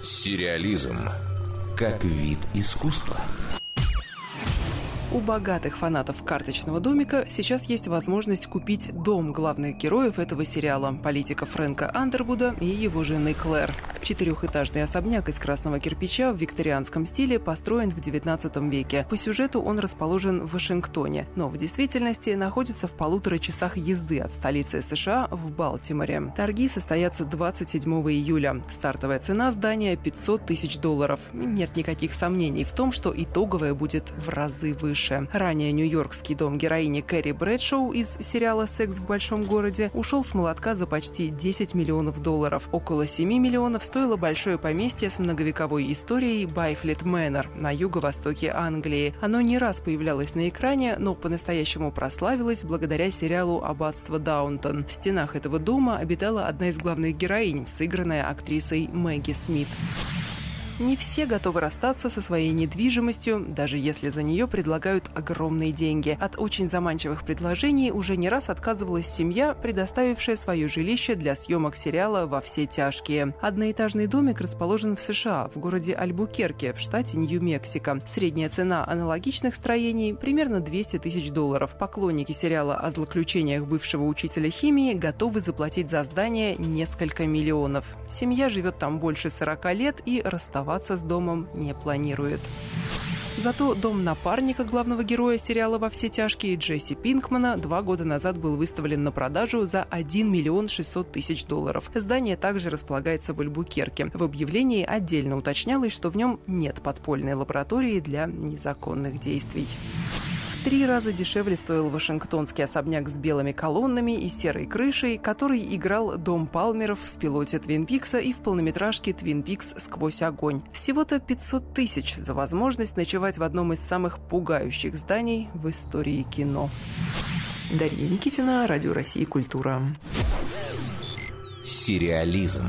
Сериализм как вид искусства. У богатых фанатов «Карточного домика» сейчас есть возможность купить дом главных героев этого сериала – политика Фрэнка Андервуда и его жены Клэр. Четырехэтажный особняк из красного кирпича в викторианском стиле построен в XIX веке. По сюжету он расположен в Вашингтоне, но в действительности находится в полутора часах езды от столицы США в Балтиморе. Торги состоятся 27 июля. Стартовая цена здания – 500 тысяч долларов. Нет никаких сомнений в том, что итоговая будет в разы выше. Ранее нью-йоркский дом героини Кэрри Брэдшоу из сериала «Секс в большом городе» ушел с молотка за почти 10 миллионов долларов. Около 7 миллионов стоило большое поместье с многовековой историей Байфлет Мэннер на юго-востоке Англии. Оно не раз появлялось на экране, но по-настоящему прославилось благодаря сериалу «Аббатство Даунтон». В стенах этого дома обитала одна из главных героинь, сыгранная актрисой Мэгги Смит. Не все готовы расстаться со своей недвижимостью, даже если за нее предлагают огромные деньги. От очень заманчивых предложений уже не раз отказывалась семья, предоставившая свое жилище для съемок сериала «Во все тяжкие». Одноэтажный домик расположен в США, в городе Альбукерке, в штате Нью-Мексико. Средняя цена аналогичных строений – примерно 200 тысяч долларов. Поклонники сериала о злоключениях бывшего учителя химии готовы заплатить за здание несколько миллионов. Семья живет там больше 40 лет и расставаться расставаться с домом не планирует. Зато дом напарника главного героя сериала «Во все тяжкие» Джесси Пинкмана два года назад был выставлен на продажу за 1 миллион 600 тысяч долларов. Здание также располагается в Альбукерке. В объявлении отдельно уточнялось, что в нем нет подпольной лаборатории для незаконных действий три раза дешевле стоил вашингтонский особняк с белыми колоннами и серой крышей, который играл Дом Палмеров в пилоте Твин Пикса и в полнометражке Твин Пикс «Сквозь огонь». Всего-то 500 тысяч за возможность ночевать в одном из самых пугающих зданий в истории кино. Дарья Никитина, Радио России «Культура». Сериализм.